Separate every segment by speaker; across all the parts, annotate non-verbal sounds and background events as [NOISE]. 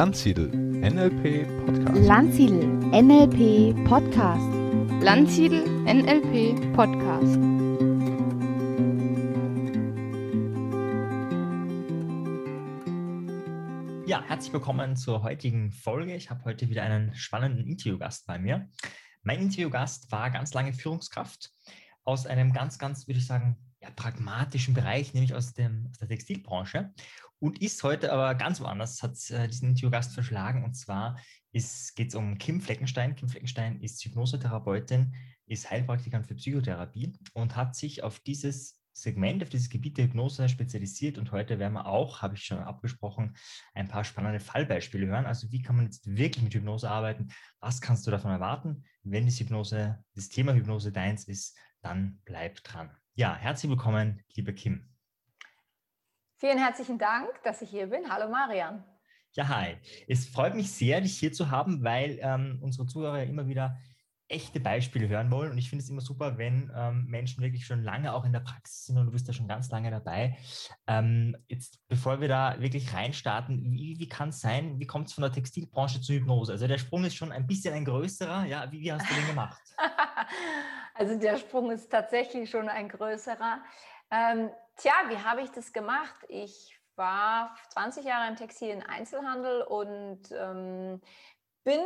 Speaker 1: Landsiedel NLP Podcast.
Speaker 2: Landsiedel NLP Podcast.
Speaker 3: Landsiedel NLP Podcast.
Speaker 4: Ja, herzlich willkommen zur heutigen Folge. Ich habe heute wieder einen spannenden Interviewgast bei mir. Mein Interviewgast war ganz lange Führungskraft aus einem ganz, ganz, würde ich sagen, pragmatischen Bereich, nämlich aus, dem, aus der Textilbranche und ist heute aber ganz woanders, hat äh, diesen Interviewgast verschlagen und zwar geht es um Kim Fleckenstein. Kim Fleckenstein ist Hypnosetherapeutin, ist Heilpraktikerin für Psychotherapie und hat sich auf dieses Segment, auf dieses Gebiet der Hypnose spezialisiert und heute werden wir auch, habe ich schon abgesprochen, ein paar spannende Fallbeispiele hören. Also wie kann man jetzt wirklich mit Hypnose arbeiten? Was kannst du davon erwarten? Wenn das Hypnose, das Thema Hypnose deins ist, dann bleib dran. Ja, herzlich willkommen, liebe Kim.
Speaker 5: Vielen herzlichen Dank, dass ich hier bin. Hallo Marian.
Speaker 4: Ja, hi. Es freut mich sehr, dich hier zu haben, weil ähm, unsere Zuhörer immer wieder echte Beispiele hören wollen. Und ich finde es immer super, wenn ähm, Menschen wirklich schon lange auch in der Praxis sind und du bist da schon ganz lange dabei. Ähm, jetzt, bevor wir da wirklich reinstarten, wie, wie kann es sein, wie kommt es von der Textilbranche zur Hypnose? Also der Sprung ist schon ein bisschen ein größerer. Ja, wie, wie hast du den gemacht? [LAUGHS]
Speaker 5: also der Sprung ist tatsächlich schon ein größerer. Ähm, tja, wie habe ich das gemacht? Ich war 20 Jahre im Textil- Einzelhandel und ähm, bin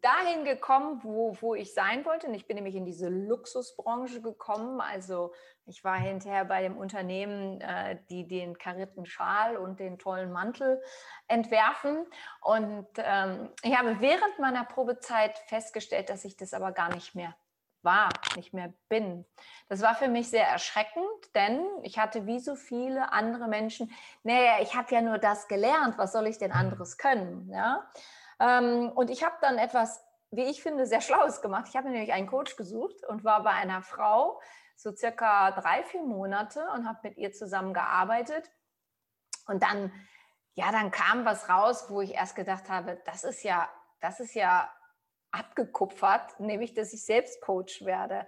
Speaker 5: dahin gekommen, wo, wo ich sein wollte. Und ich bin nämlich in diese Luxusbranche gekommen. Also ich war hinterher bei dem Unternehmen, äh, die den karierten Schal und den tollen Mantel entwerfen. Und ähm, ich habe während meiner Probezeit festgestellt, dass ich das aber gar nicht mehr war, nicht mehr bin. Das war für mich sehr erschreckend, denn ich hatte wie so viele andere Menschen, naja, ich habe ja nur das gelernt, was soll ich denn mhm. anderes können? Ja? Ähm, und ich habe dann etwas, wie ich finde, sehr Schlaues gemacht. Ich habe nämlich einen Coach gesucht und war bei einer Frau so circa drei, vier Monate und habe mit ihr zusammengearbeitet. Und dann, ja, dann kam was raus, wo ich erst gedacht habe, das ist ja, das ist ja abgekupfert, nämlich dass ich selbst Coach werde.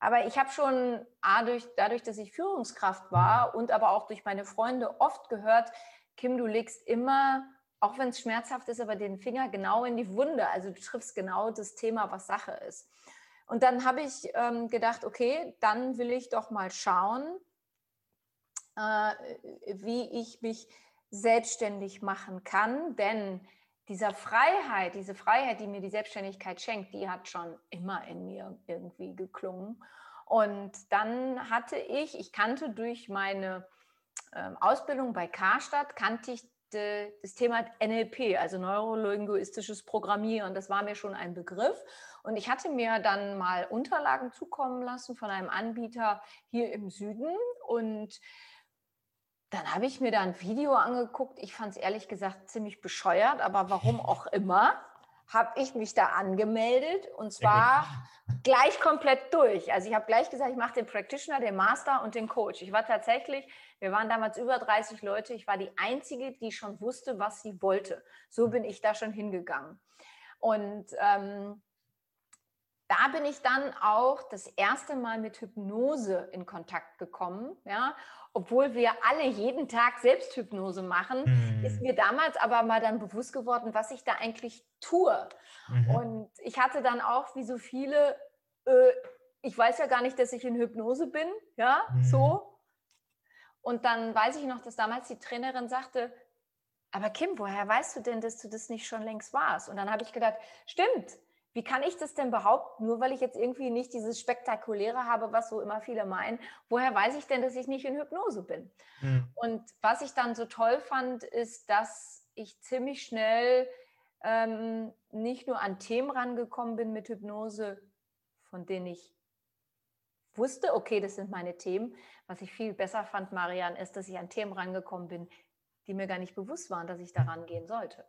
Speaker 5: Aber ich habe schon dadurch, dass ich Führungskraft war und aber auch durch meine Freunde oft gehört, Kim, du legst immer auch wenn es schmerzhaft ist, aber den Finger genau in die Wunde. Also du triffst genau das Thema, was Sache ist. Und dann habe ich ähm, gedacht, okay, dann will ich doch mal schauen, äh, wie ich mich selbstständig machen kann. Denn dieser Freiheit, diese Freiheit, die mir die Selbstständigkeit schenkt, die hat schon immer in mir irgendwie geklungen. Und dann hatte ich, ich kannte durch meine äh, Ausbildung bei Karstadt, kannte ich das Thema NLP, also neurolinguistisches Programmieren, das war mir schon ein Begriff. Und ich hatte mir dann mal Unterlagen zukommen lassen von einem Anbieter hier im Süden. Und dann habe ich mir da ein Video angeguckt. Ich fand es ehrlich gesagt ziemlich bescheuert, aber warum [LAUGHS] auch immer habe ich mich da angemeldet und zwar gleich komplett durch. Also ich habe gleich gesagt, ich mache den Practitioner, den Master und den Coach. Ich war tatsächlich, wir waren damals über 30 Leute, ich war die Einzige, die schon wusste, was sie wollte. So bin ich da schon hingegangen. Und ähm, da bin ich dann auch das erste Mal mit Hypnose in Kontakt gekommen. Ja? Obwohl wir alle jeden Tag Selbsthypnose machen, mhm. ist mir damals aber mal dann bewusst geworden, was ich da eigentlich tue. Mhm. Und ich hatte dann auch, wie so viele, äh, ich weiß ja gar nicht, dass ich in Hypnose bin, ja, mhm. so. Und dann weiß ich noch, dass damals die Trainerin sagte, aber Kim, woher weißt du denn, dass du das nicht schon längst warst? Und dann habe ich gedacht, stimmt, wie kann ich das denn behaupten, nur weil ich jetzt irgendwie nicht dieses Spektakuläre habe, was so immer viele meinen? Woher weiß ich denn, dass ich nicht in Hypnose bin? Mhm. Und was ich dann so toll fand, ist, dass ich ziemlich schnell ähm, nicht nur an Themen rangekommen bin mit Hypnose, von denen ich wusste, okay, das sind meine Themen. Was ich viel besser fand, Marian, ist, dass ich an Themen rangekommen bin, die mir gar nicht bewusst waren, dass ich daran gehen sollte.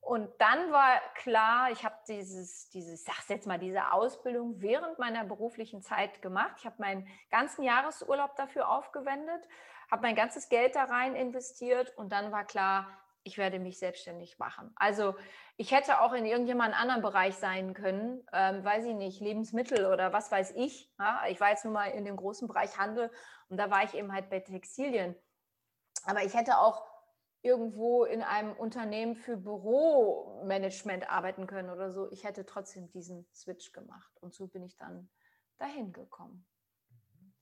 Speaker 5: Und dann war klar, ich habe dieses, dieses, sag's jetzt mal, diese Ausbildung während meiner beruflichen Zeit gemacht. Ich habe meinen ganzen Jahresurlaub dafür aufgewendet, habe mein ganzes Geld da rein investiert und dann war klar, ich werde mich selbstständig machen. Also ich hätte auch in irgendjemand anderen Bereich sein können, ähm, weiß ich nicht, Lebensmittel oder was weiß ich. Ja? Ich war jetzt nur mal in dem großen Bereich Handel und da war ich eben halt bei Textilien. Aber ich hätte auch irgendwo in einem Unternehmen für Büromanagement arbeiten können oder so. Ich hätte trotzdem diesen Switch gemacht. Und so bin ich dann dahin gekommen.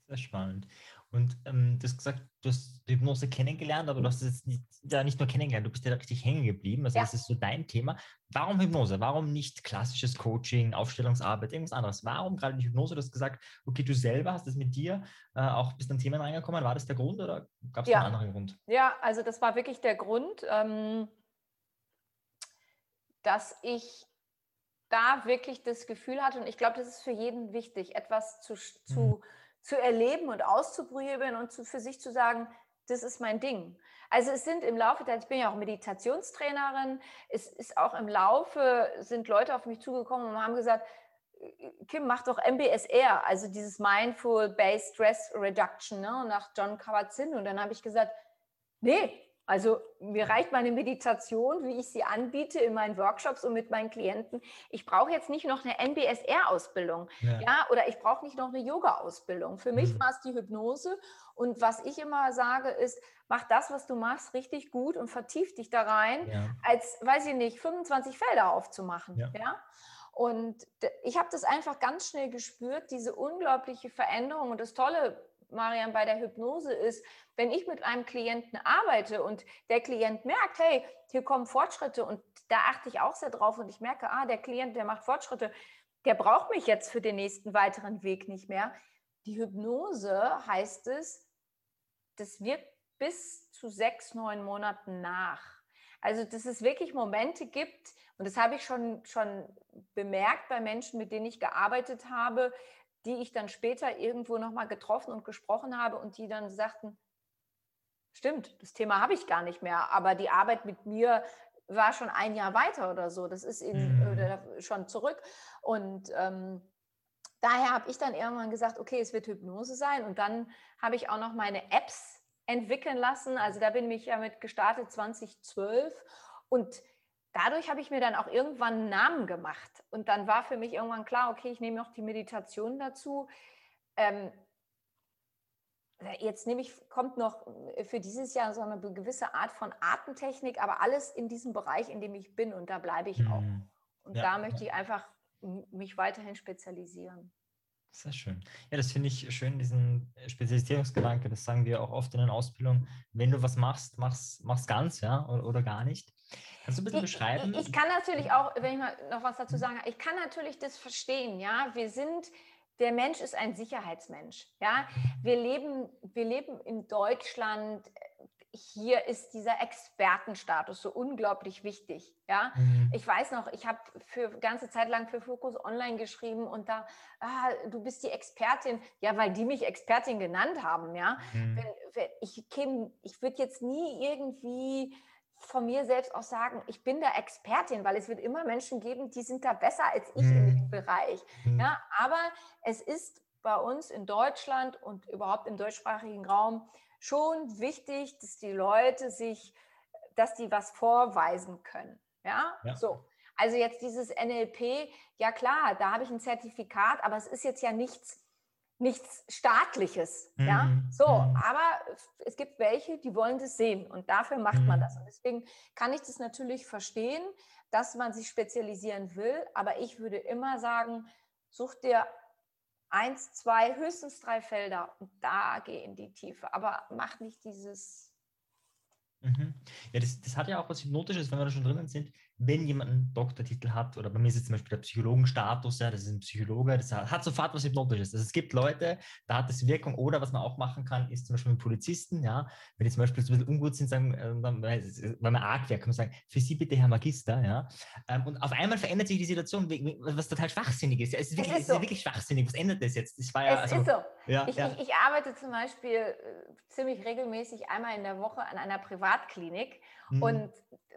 Speaker 4: Sehr spannend. Und ähm, du hast gesagt, du hast die Hypnose kennengelernt, aber du hast es jetzt nicht, ja, nicht nur kennengelernt, du bist ja richtig hängen geblieben. Also
Speaker 5: Ja.
Speaker 4: das ist so dein Thema. Warum Hypnose? Warum nicht klassisches Coaching, Aufstellungsarbeit, irgendwas anderes? Warum gerade die Hypnose? Du hast gesagt, okay, du selber hast es mit dir äh, auch bis an Themen reingekommen. War das der Grund oder gab es
Speaker 5: Ja.
Speaker 4: einen anderen Grund?
Speaker 5: Ja, also das war wirklich der Grund, ähm, dass ich da wirklich das Gefühl hatte, und ich glaube, das ist für jeden wichtig, etwas zu, zu, zu erleben und auszuprobieren und zu, für sich zu sagen, das ist mein Ding. Also es sind im Laufe der, ich bin ja auch Meditationstrainerin, es ist auch im Laufe, sind Leute auf mich zugekommen und haben gesagt, Kim, mach doch MBSR, also dieses Mindful Based Stress Reduction, ne, nach John Kabat-Zinn. Und dann habe ich gesagt, nee, also mir reicht meine Meditation, wie ich sie anbiete in meinen Workshops und mit meinen Klienten. Ich brauche jetzt nicht noch eine MBSR-Ausbildung, ja. oder ich brauche nicht noch eine Yoga-Ausbildung. Für mich
Speaker 4: Mhm.
Speaker 5: war es die Hypnose. Und was ich immer sage, ist, mach das, was du machst, richtig gut und vertief dich da rein
Speaker 4: Ja.
Speaker 5: als, weiß ich nicht, 25 Felder aufzumachen.
Speaker 4: Ja.
Speaker 5: Ja. Und ich habe das einfach ganz schnell gespürt, diese unglaubliche Veränderung. Und das Tolle, Marian, bei der Hypnose ist, wenn ich mit einem Klienten arbeite und der Klient merkt, hey, hier kommen Fortschritte und da achte ich auch sehr drauf und ich merke, ah, der Klient, der macht Fortschritte, der braucht mich jetzt für den nächsten weiteren Weg nicht mehr. Die Hypnose heißt es, das wirkt bis zu sechs, neun Monaten nach. Also, dass es wirklich Momente gibt, und das habe ich schon, schon bemerkt bei Menschen, mit denen ich gearbeitet habe, die ich dann später irgendwo nochmal getroffen und gesprochen habe und die dann sagten, stimmt, das Thema habe ich gar nicht mehr, aber die Arbeit mit mir war schon ein Jahr weiter oder so. Das ist in,
Speaker 4: Mhm.
Speaker 5: oder schon zurück. Und ähm, daher habe ich dann irgendwann gesagt, okay, es wird Hypnose sein. Und dann habe ich auch noch meine Apps entwickeln lassen. Also da bin ich ja mit gestartet 2012. Und dadurch habe ich mir dann auch irgendwann einen Namen gemacht. Und dann war für mich irgendwann klar, okay, ich nehme noch die Meditation dazu. Ähm, jetzt nehme ich, kommt noch für dieses Jahr so eine gewisse Art von Atemtechnik, aber alles in diesem Bereich, in dem ich bin. Und da bleibe ich auch.
Speaker 4: Mhm.
Speaker 5: Und
Speaker 4: Ja,
Speaker 5: da möchte ich einfach mich weiterhin spezialisieren.
Speaker 4: Sehr schön. Ja, das finde ich schön, diesen Spezialisierungsgedanke. Das sagen wir auch oft in den Ausbildungen. Wenn du was machst, mach's, mach's ganz, ja, oder, oder gar nicht. Kannst du ein bisschen
Speaker 5: Ich,
Speaker 4: beschreiben?
Speaker 5: ich, ich kann natürlich auch, wenn ich mal noch was dazu sagen, ich kann natürlich das verstehen, ja. Wir sind, der Mensch ist ein Sicherheitsmensch, ja. Wir leben, wir leben in Deutschland. Hier ist dieser Expertenstatus so unglaublich wichtig, ja.
Speaker 4: Mhm.
Speaker 5: Ich weiß noch, ich habe für ganze Zeit lang für Fokus Online geschrieben und da, ah, du bist die Expertin, ja, weil die mich Expertin genannt haben, ja.
Speaker 4: Mhm.
Speaker 5: wenn, wenn ich käme, ich würde jetzt nie irgendwie von mir selbst auch sagen, ich bin da Expertin, weil es wird immer Menschen geben, die sind da besser als ich in
Speaker 4: Mhm.
Speaker 5: dem Bereich.
Speaker 4: Mhm.
Speaker 5: Ja, aber es ist bei uns in Deutschland und überhaupt im deutschsprachigen Raum schon wichtig, dass die Leute sich, dass die was vorweisen können. Ja,
Speaker 4: Ja.
Speaker 5: so. Also jetzt dieses NLP, ja klar, da habe ich ein Zertifikat, aber es ist jetzt ja nichts, nichts staatliches. Ja,
Speaker 4: Mhm,
Speaker 5: so,
Speaker 4: mhm.
Speaker 5: aber es gibt welche, die wollen das sehen und dafür macht man
Speaker 4: Mhm.
Speaker 5: das. Und deswegen kann ich das natürlich verstehen, dass man sich spezialisieren will, aber ich würde immer sagen, such dir eins, zwei, höchstens drei Felder und da geh in die Tiefe. Aber mach nicht dieses.
Speaker 4: Mhm. Ja, das, das hat ja auch was Hypnotisches, wenn wir da schon drinnen sind. Wenn jemand einen Doktortitel hat, oder bei mir ist jetzt zum Beispiel der Psychologenstatus, ja, das ist ein Psychologe, das hat, hat sofort was Hypnotisches. Also es gibt Leute, da hat das Wirkung. Oder was man auch machen kann, ist zum Beispiel mit Polizisten, ja, wenn die zum Beispiel so ein bisschen ungut sind, sagen, äh, dann- weil weil man arg wäre, kann man sagen, für Sie bitte, Herr Magister, ja. Ähm, Und auf einmal verändert sich die Situation, was total schwachsinnig ist. Ja, es ist wirklich,
Speaker 5: ist
Speaker 4: es ist
Speaker 5: so.
Speaker 4: wirklich schschwachsinnig. Was ändert das jetzt? Das war ja,
Speaker 5: es
Speaker 4: also,
Speaker 5: ist so.
Speaker 4: ja,
Speaker 5: Ich,
Speaker 4: ja.
Speaker 5: ich, ich arbeite zum Beispiel äh, ziemlich regelmäßig einmal in der Woche an einer Privatklinik
Speaker 4: Mhm.
Speaker 5: und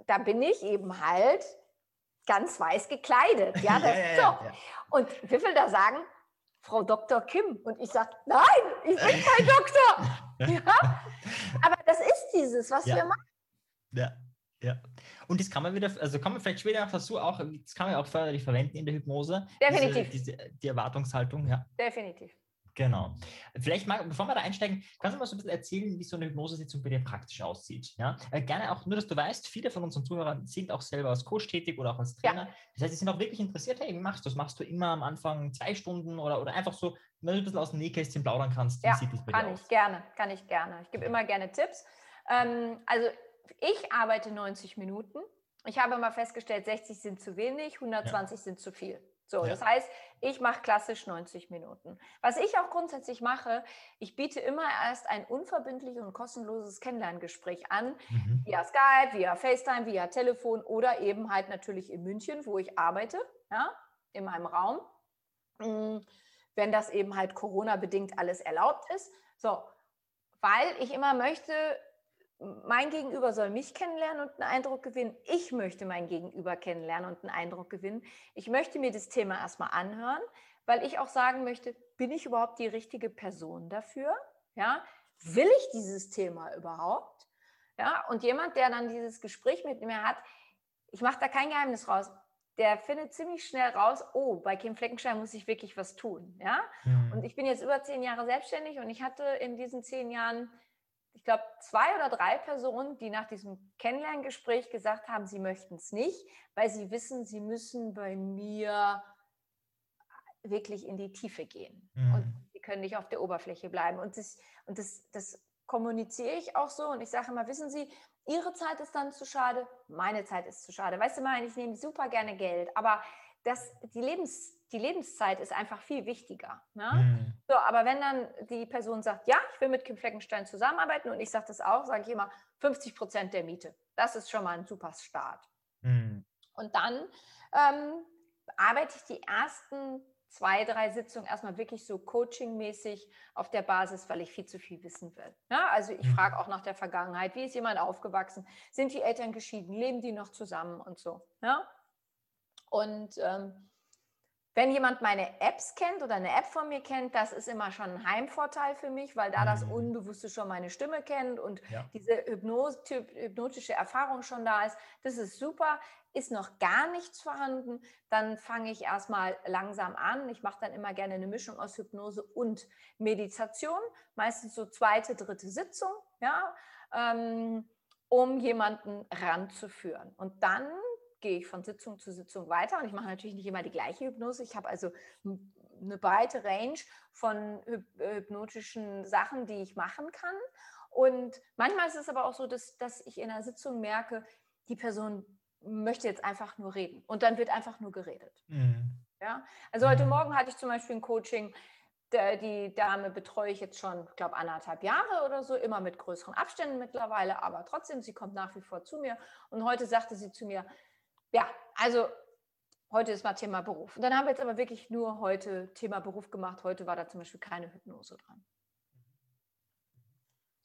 Speaker 5: da bin ich eben halt ganz weiß gekleidet. Ja, [LAUGHS] das
Speaker 4: ja, ja,
Speaker 5: so. Und wie viel da sagen, Frau Dr. Kim? Und ich sage, nein, ich bin kein [LAUGHS] Doktor. [LAUGHS] Ja? Aber das ist dieses, was wir machen.
Speaker 4: Ja, ja. Und das kann man wieder, also kann man vielleicht später so auch, das kann man auch förderlich verwenden in der Hypnose.
Speaker 5: Definitiv.
Speaker 4: Diese, diese, die Erwartungshaltung, ja.
Speaker 5: Definitiv.
Speaker 4: Genau. Vielleicht mal, bevor wir da einsteigen, kannst du mal so ein bisschen erzählen, wie so eine Hypnosesitzung bei dir praktisch aussieht? Ja? Äh, gerne auch, nur dass du weißt, viele von unseren Zuhörern sind auch selber als Coach tätig oder auch als Trainer. Ja. Das heißt, sie sind auch wirklich interessiert, hey, wie machst du das? Machst du immer am Anfang zwei Stunden oder, oder einfach so, wenn du ein bisschen aus dem Nähkästchen plaudern kannst,
Speaker 5: wie ja, sieht das bei kann aus? ich gerne, kann ich gerne. Ich gebe immer gerne Tipps. Ähm, also ich arbeite 90 Minuten. Ich habe mal festgestellt, 60 sind zu wenig, 120 ja. sind zu viel. So, ja. das heißt, ich mache klassisch 90 Minuten. Was ich auch grundsätzlich mache, ich biete immer erst ein unverbindliches und kostenloses Kennenlerngespräch an, mhm. via Skype, via FaceTime, via Telefon oder eben halt natürlich in München, wo ich arbeite, ja, in meinem Raum, mm, wenn das eben halt Corona-bedingt alles erlaubt ist. So, weil ich immer möchte, mein Gegenüber soll mich kennenlernen und einen Eindruck gewinnen. Ich möchte mein Gegenüber kennenlernen und einen Eindruck gewinnen. Ich möchte mir das Thema erstmal anhören, weil ich auch sagen möchte, bin ich überhaupt die richtige Person dafür? Ja, will ich dieses Thema überhaupt? Ja, und jemand, der dann dieses Gespräch mit mir hat, ich mache da kein Geheimnis raus, der findet ziemlich schnell raus, oh, bei Kim Fleckenstein muss ich wirklich was tun. Ja? Mhm. Und ich bin jetzt über zehn Jahre selbstständig und ich hatte in diesen zehn Jahren ich glaube, zwei oder drei Personen, die nach diesem Kennenlerngespräch gesagt haben, sie möchten es nicht, weil sie wissen, sie müssen bei mir wirklich in die Tiefe gehen. Mhm. Und sie können nicht auf der Oberfläche bleiben. Und, das, und das, das kommuniziere ich auch so. Und ich sage immer, wissen Sie, Ihre Zeit ist dann zu schade, meine Zeit ist zu schade. Weißt du mal, ich nehme super gerne Geld, aber das, die, Lebens, die Lebenszeit ist einfach viel wichtiger. Ne? Mhm. So, aber wenn dann die Person sagt, ja, ich will mit Kim Fleckenstein zusammenarbeiten und ich sage das auch, sage ich immer 50 Prozent der Miete. Das ist schon mal ein super Start. Mhm. Und dann ähm, arbeite ich die ersten zwei, drei Sitzungen erstmal wirklich so coachingmäßig auf der Basis, weil ich viel zu viel wissen will. Ja, also ich mhm. frage auch nach der Vergangenheit, wie ist jemand aufgewachsen? Sind die Eltern geschieden? Leben die noch zusammen und so? Ja? Und ähm, wenn jemand meine Apps kennt oder eine App von mir kennt, das ist immer schon ein Heimvorteil für mich, weil da das mhm. Unbewusste schon meine Stimme kennt und ja. diese hypnotische Erfahrung schon da ist. Das ist super. Ist noch gar nichts vorhanden, dann fange ich erstmal langsam an. Ich mache dann immer gerne eine Mischung aus Hypnose und Meditation, meistens so zweite, dritte Sitzung, ja, ähm, um jemanden ranzuführen. Und dann gehe ich von Sitzung zu Sitzung weiter und ich mache natürlich nicht immer die gleiche Hypnose. Ich habe also eine breite Range von hypnotischen Sachen, die ich machen kann. Und manchmal ist es aber auch so, dass, dass ich in einer Sitzung merke, die Person möchte jetzt einfach nur reden und dann wird einfach nur geredet. Mhm. Ja? Also heute mhm. Morgen hatte ich zum Beispiel ein Coaching, die Dame betreue ich jetzt schon, ich glaube, anderthalb Jahre oder so, immer mit größeren Abständen mittlerweile, aber trotzdem, sie kommt nach wie vor zu mir. Und heute sagte sie zu mir, ja, also heute ist mal Thema Beruf. Und dann haben wir jetzt aber wirklich nur heute Thema Beruf gemacht. Heute war da zum Beispiel keine Hypnose dran.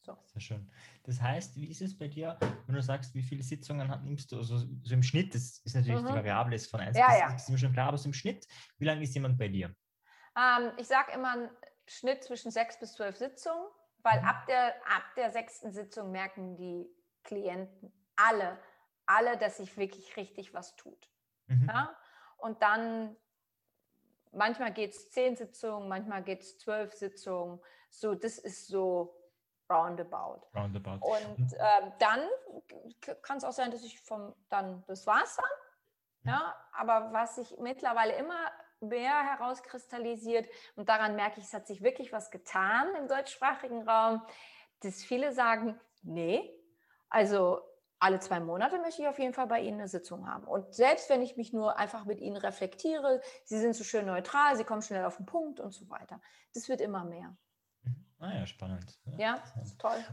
Speaker 4: So. Sehr schön. Das heißt, wie ist es bei dir, wenn du sagst, wie viele Sitzungen nimmst du? Also so im Schnitt, das ist natürlich mhm. die Variable ist von 1 ja, bis ja. ist mir schon klar, aber so im Schnitt, wie lange ist jemand bei dir?
Speaker 5: Ähm, ich sage immer einen Schnitt zwischen sechs bis zwölf Sitzungen, weil mhm. ab, der, ab der sechsten Sitzung merken die Klienten alle, alle, dass sich wirklich richtig was tut. Mhm. Ja? Und dann, manchmal geht es zehn Sitzungen, manchmal geht es zwölf Sitzungen. So, das ist so roundabout.
Speaker 4: roundabout.
Speaker 5: Und äh, dann kann es auch sein, dass ich vom, dann, das war's dann. Mhm. Ja, aber was sich mittlerweile immer mehr herauskristallisiert und daran merke ich, es hat sich wirklich was getan im deutschsprachigen Raum, dass viele sagen, nee, also alle zwei Monate möchte ich auf jeden Fall bei Ihnen eine Sitzung haben. Und selbst wenn ich mich nur einfach mit Ihnen reflektiere, Sie sind so schön neutral, Sie kommen schnell auf den Punkt und so weiter. Das wird immer mehr.
Speaker 4: Mhm. Ah ja, spannend.
Speaker 5: Ja, ja ist toll.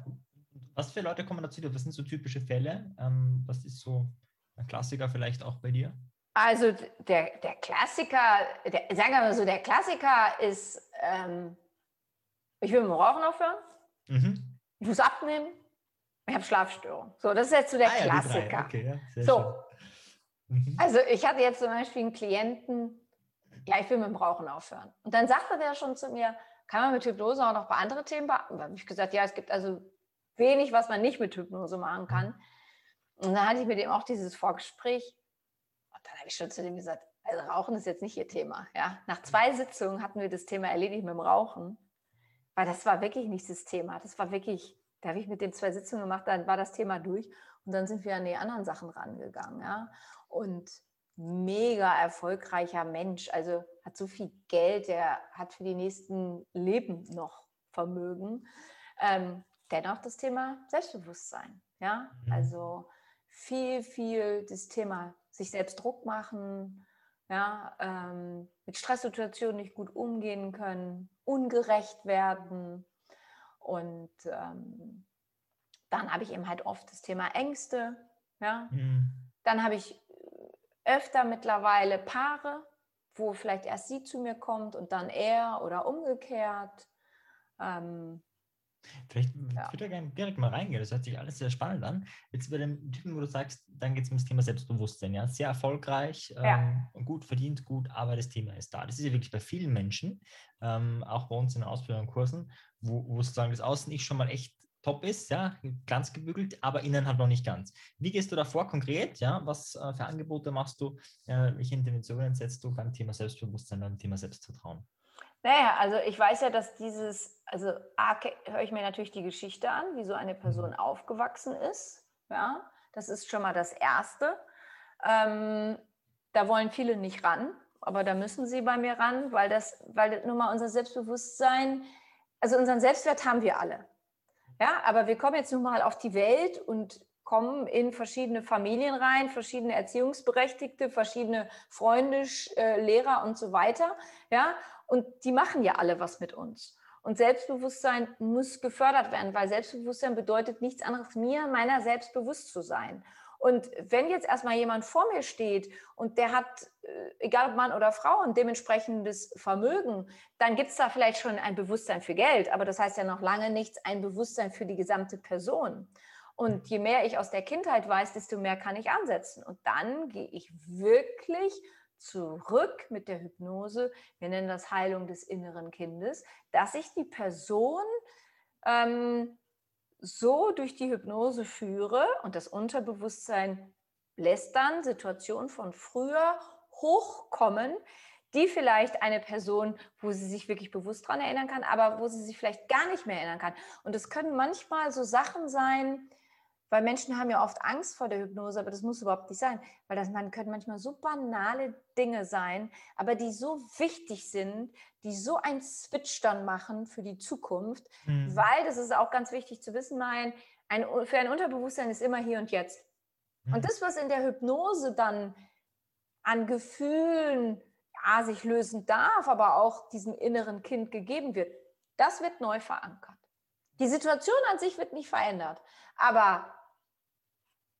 Speaker 4: Was für Leute kommen dazu? Was sind so typische Fälle? Ähm, was ist so ein Klassiker vielleicht auch bei dir?
Speaker 5: Also der, der Klassiker, der, sagen wir mal so, der Klassiker ist, ähm, ich will mit dem Rauchen aufhören, mhm. ich muss abnehmen, ich habe Schlafstörungen. So, das ist jetzt so der ah, Klassiker. Ja, okay, ja, so. Mhm. Also ich hatte jetzt zum Beispiel einen Klienten, ja, ich will mit dem Rauchen aufhören. Und dann sagte der schon zu mir, kann man mit Hypnose auch noch bei anderen Themen beachten? Da habe ich gesagt, ja, es gibt also wenig, was man nicht mit Hypnose machen kann. Mhm. Und dann hatte ich mit ihm auch dieses Vorgespräch. Und dann habe ich schon zu dem gesagt, also Rauchen ist jetzt nicht ihr Thema. Ja? Nach zwei Sitzungen hatten wir das Thema erledigt mit dem Rauchen. weil das war wirklich nicht das Thema. Das war wirklich, da habe ich mit den zwei Sitzungen gemacht, dann war das Thema durch und dann sind wir an die anderen Sachen rangegangen. Ja? Und mega erfolgreicher Mensch, also hat so viel Geld, der hat für die nächsten Leben noch Vermögen. Ähm, dennoch das Thema Selbstbewusstsein. Ja, mhm. also viel, viel das Thema sich selbst Druck machen, ja, ähm, mit Stresssituationen nicht gut umgehen können, ungerecht werden. Und ähm, dann habe ich eben halt oft das Thema Ängste. Ja. Mhm. Dann habe ich öfter mittlerweile Paare, wo vielleicht erst sie zu mir kommt und dann er oder umgekehrt. Ähm,
Speaker 4: Vielleicht ja. würde ich gerne direkt mal reingehen. Das hört sich alles sehr spannend an. Jetzt bei dem Typen, wo du sagst, dann geht es um das Thema Selbstbewusstsein. Ja, sehr erfolgreich, ja. ähm, gut verdient, gut, aber das Thema ist da. Das ist ja wirklich bei vielen Menschen, ähm, auch bei uns in Ausbildung und Kursen, wo, wo sozusagen das Außen ich schon mal echt top ist, ja, ganz gebügelt, aber innen halt noch nicht ganz. Wie gehst du da vor konkret? Ja, was äh, für Angebote machst du? Äh, welche Interventionen setzt du beim Thema Selbstbewusstsein, beim Thema Selbstvertrauen?
Speaker 5: Naja, also ich weiß ja, dass dieses, also A, höre ich mir natürlich die Geschichte an, wie so eine Person mhm. aufgewachsen ist. Ja, das ist schon mal das Erste. Ähm, da wollen viele nicht ran, aber da müssen sie bei mir ran, weil das, weil nun mal unser Selbstbewusstsein, also unseren Selbstwert haben wir alle. Ja, aber wir kommen jetzt nun mal auf die Welt und kommen in verschiedene Familien rein, verschiedene Erziehungsberechtigte, verschiedene Freunde, äh, Lehrer und so weiter. Ja, und die machen ja alle was mit uns. Und Selbstbewusstsein muss gefördert werden, weil Selbstbewusstsein bedeutet nichts anderes, mir meiner selbst bewusst zu sein. Und wenn jetzt erstmal jemand vor mir steht und der hat, äh, egal ob Mann oder Frau, ein dementsprechendes Vermögen, dann gibt es da vielleicht schon ein Bewusstsein für Geld, aber das heißt ja noch lange nichts, ein Bewusstsein für die gesamte Person. Und je mehr ich aus der Kindheit weiß, desto mehr kann ich ansetzen. Und dann gehe ich wirklich zurück mit der Hypnose, wir nennen das Heilung des inneren Kindes, dass ich die Person ähm, so durch die Hypnose führe und das Unterbewusstsein lässt dann Situationen von früher hochkommen, die vielleicht eine Person, wo sie sich wirklich bewusst daran erinnern kann, aber wo sie sich vielleicht gar nicht mehr erinnern kann. Und es können manchmal so Sachen sein, weil Menschen haben ja oft Angst vor der Hypnose, aber das muss überhaupt nicht sein, weil das man können manchmal so banale Dinge sein, aber die so wichtig sind, die so einen Switch dann machen für die Zukunft, mhm. weil das ist auch ganz wichtig zu wissen, mein ein, für ein Unterbewusstsein ist immer hier und jetzt. Mhm. Und das, was in der Hypnose dann an Gefühlen ja, sich lösen darf, aber auch diesem inneren Kind gegeben wird, das wird neu verankert. Die Situation an sich wird nicht verändert, aber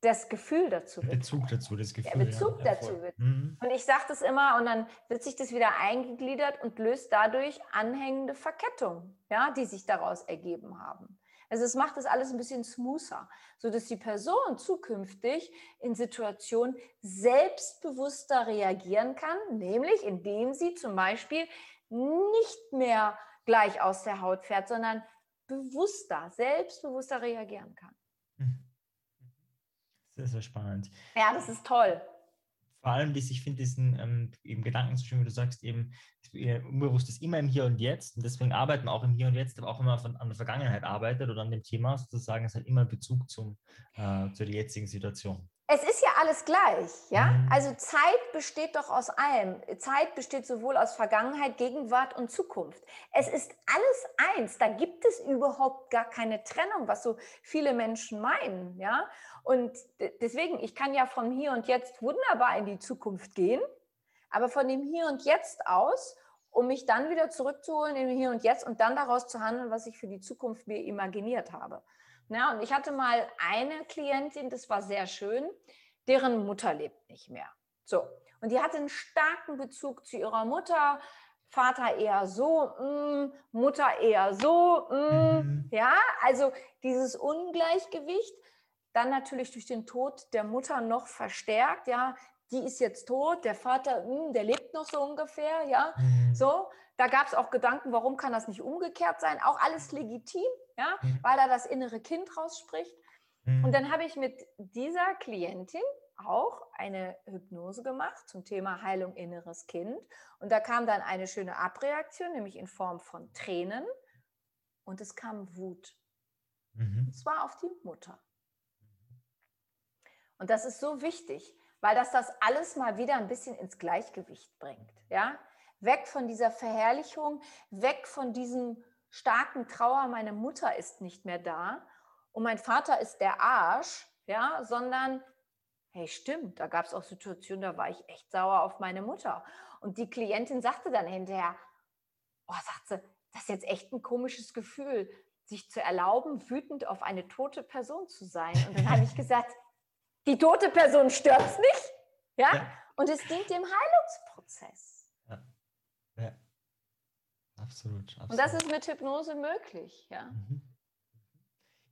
Speaker 5: das Gefühl dazu
Speaker 4: wird. Bezug dazu, das Gefühl.
Speaker 5: Der Bezug ja, dazu wird. Mhm. Und ich sage das immer und dann wird sich das wieder eingegliedert und löst dadurch anhängende Verkettungen, ja, die sich daraus ergeben haben. Also es macht das alles ein bisschen smoother, sodass die Person zukünftig in Situationen selbstbewusster reagieren kann, nämlich indem sie zum Beispiel nicht mehr gleich aus der Haut fährt, sondern bewusster, selbstbewusster reagieren kann.
Speaker 4: Sehr, sehr spannend.
Speaker 5: Ja, das ist toll.
Speaker 4: Vor allem, ich finde diesen ähm, eben Gedanken so schön, wie du sagst, eben unbewusst ist immer im Hier und Jetzt und deswegen arbeiten wir auch im Hier und Jetzt, aber auch immer von, an der Vergangenheit arbeitet oder an dem Thema sozusagen, es hat immer Bezug zum, äh, zur jetzigen Situation
Speaker 5: es ist ja alles gleich, ja? Mhm. Also Zeit besteht doch aus allem. Zeit besteht sowohl aus Vergangenheit, Gegenwart und Zukunft. Es ist alles eins. Da gibt es überhaupt gar keine Trennung, was so viele Menschen meinen, ja? Und deswegen, ich kann ja von hier und jetzt wunderbar in die Zukunft gehen, aber von dem hier und jetzt aus, um mich dann wieder zurückzuholen in hier und jetzt und dann daraus zu handeln, was ich für die Zukunft mir imaginiert habe. Ja, und ich hatte mal eine Klientin, das war sehr schön, deren Mutter lebt nicht mehr. So, und die hatte einen starken Bezug zu ihrer Mutter. Vater eher so, mm, Mutter eher so, mm, mhm. ja, also dieses Ungleichgewicht, dann natürlich durch den Tod der Mutter noch verstärkt, ja, die ist jetzt tot, der Vater, mm, der lebt noch so ungefähr, ja, mhm. so, da gab es auch Gedanken, warum kann das nicht umgekehrt sein, auch alles legitim, ja, mhm. weil da das innere Kind rausspricht. Mhm. Und dann habe ich mit dieser Klientin auch eine Hypnose gemacht zum Thema Heilung inneres Kind. Und da kam dann eine schöne Abreaktion, nämlich in Form von Tränen. und es kam Wut.
Speaker 4: Mhm.
Speaker 5: Es war auf die Mutter. Und das ist so wichtig, weil das das alles mal wieder ein bisschen ins Gleichgewicht bringt. Ja? Weg von dieser Verherrlichung, weg von diesem starken Trauer, meine Mutter ist nicht mehr da und mein Vater ist der Arsch, ja, sondern hey, stimmt, da gab es auch Situationen, da war ich echt sauer auf meine Mutter. Und die Klientin sagte dann hinterher, oh, sagt sie, das ist jetzt echt ein komisches Gefühl, sich zu erlauben, wütend auf eine tote Person zu sein. Und dann habe ich [LAUGHS] gesagt, die tote Person stört es nicht, ja?
Speaker 4: Ja.
Speaker 5: Und es dient dem Heilungsprozess.
Speaker 4: Absolut, absolut.
Speaker 5: Und das ist mit Hypnose möglich, ja.
Speaker 4: Mhm.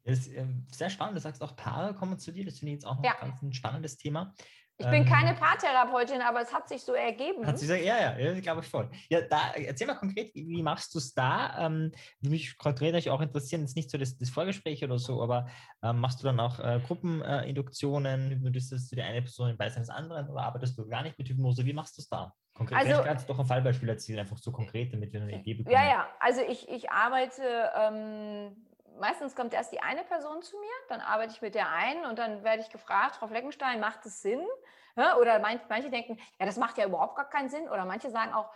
Speaker 4: Das ist ähm, sehr spannend. Du sagst auch, Paare kommen zu dir. Das finde ich jetzt auch
Speaker 5: Ja.
Speaker 4: ganz ein spannendes Thema.
Speaker 5: Ich bin
Speaker 4: Ähm,
Speaker 5: keine Paartherapeutin, aber es hat sich so ergeben.
Speaker 4: Hat sie gesagt, ja, ja, glaube ich voll. Ja, da, erzähl mal konkret, wie, wie machst du es da? Ähm, würde mich konkret natürlich auch interessieren, jetzt nicht so das, das Vorgespräch oder so, aber ähm, machst du dann auch äh, Gruppeninduktionen, hypnotisierst du die eine Person im Beisein des anderen oder arbeitest du gar nicht mit Hypnose? Wie machst du es da? Konkret,
Speaker 5: Also-
Speaker 4: vielleicht kannst du doch ein Fallbeispiel erzählen, einfach so konkret, damit wir eine Idee bekommen.
Speaker 5: Ja, ja, also ich, ich arbeite, ähm, meistens kommt erst die eine Person zu mir, dann arbeite ich mit der einen und dann werde ich gefragt, Frau Fleckenstein, macht es Sinn? Ja, Oder manch, manche denken, ja, das macht ja überhaupt gar keinen Sinn. Oder manche sagen auch,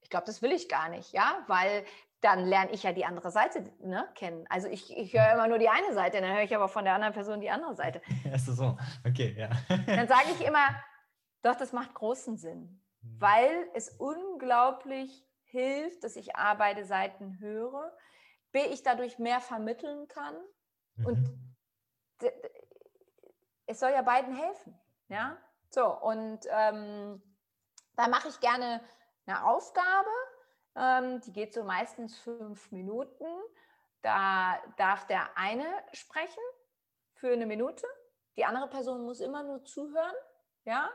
Speaker 5: ich glaube, das will ich gar nicht, ja, weil dann lerne ich ja die andere Seite ne, kennen. Also ich, ich höre immer nur die eine Seite, dann höre ich aber von der anderen Person die andere Seite. [LAUGHS]
Speaker 4: Ist das so? Okay, ja.
Speaker 5: Dann sage ich immer, doch, das macht großen Sinn weil es unglaublich hilft, dass ich A, beide Seiten höre, B, ich dadurch mehr vermitteln kann und
Speaker 4: Mhm.
Speaker 5: d- d- es soll ja beiden helfen. Ja, so und ähm, da mache ich gerne eine Aufgabe, ähm, die geht so meistens fünf Minuten. Da darf der eine sprechen für eine Minute, die andere Person muss immer nur zuhören. Ja,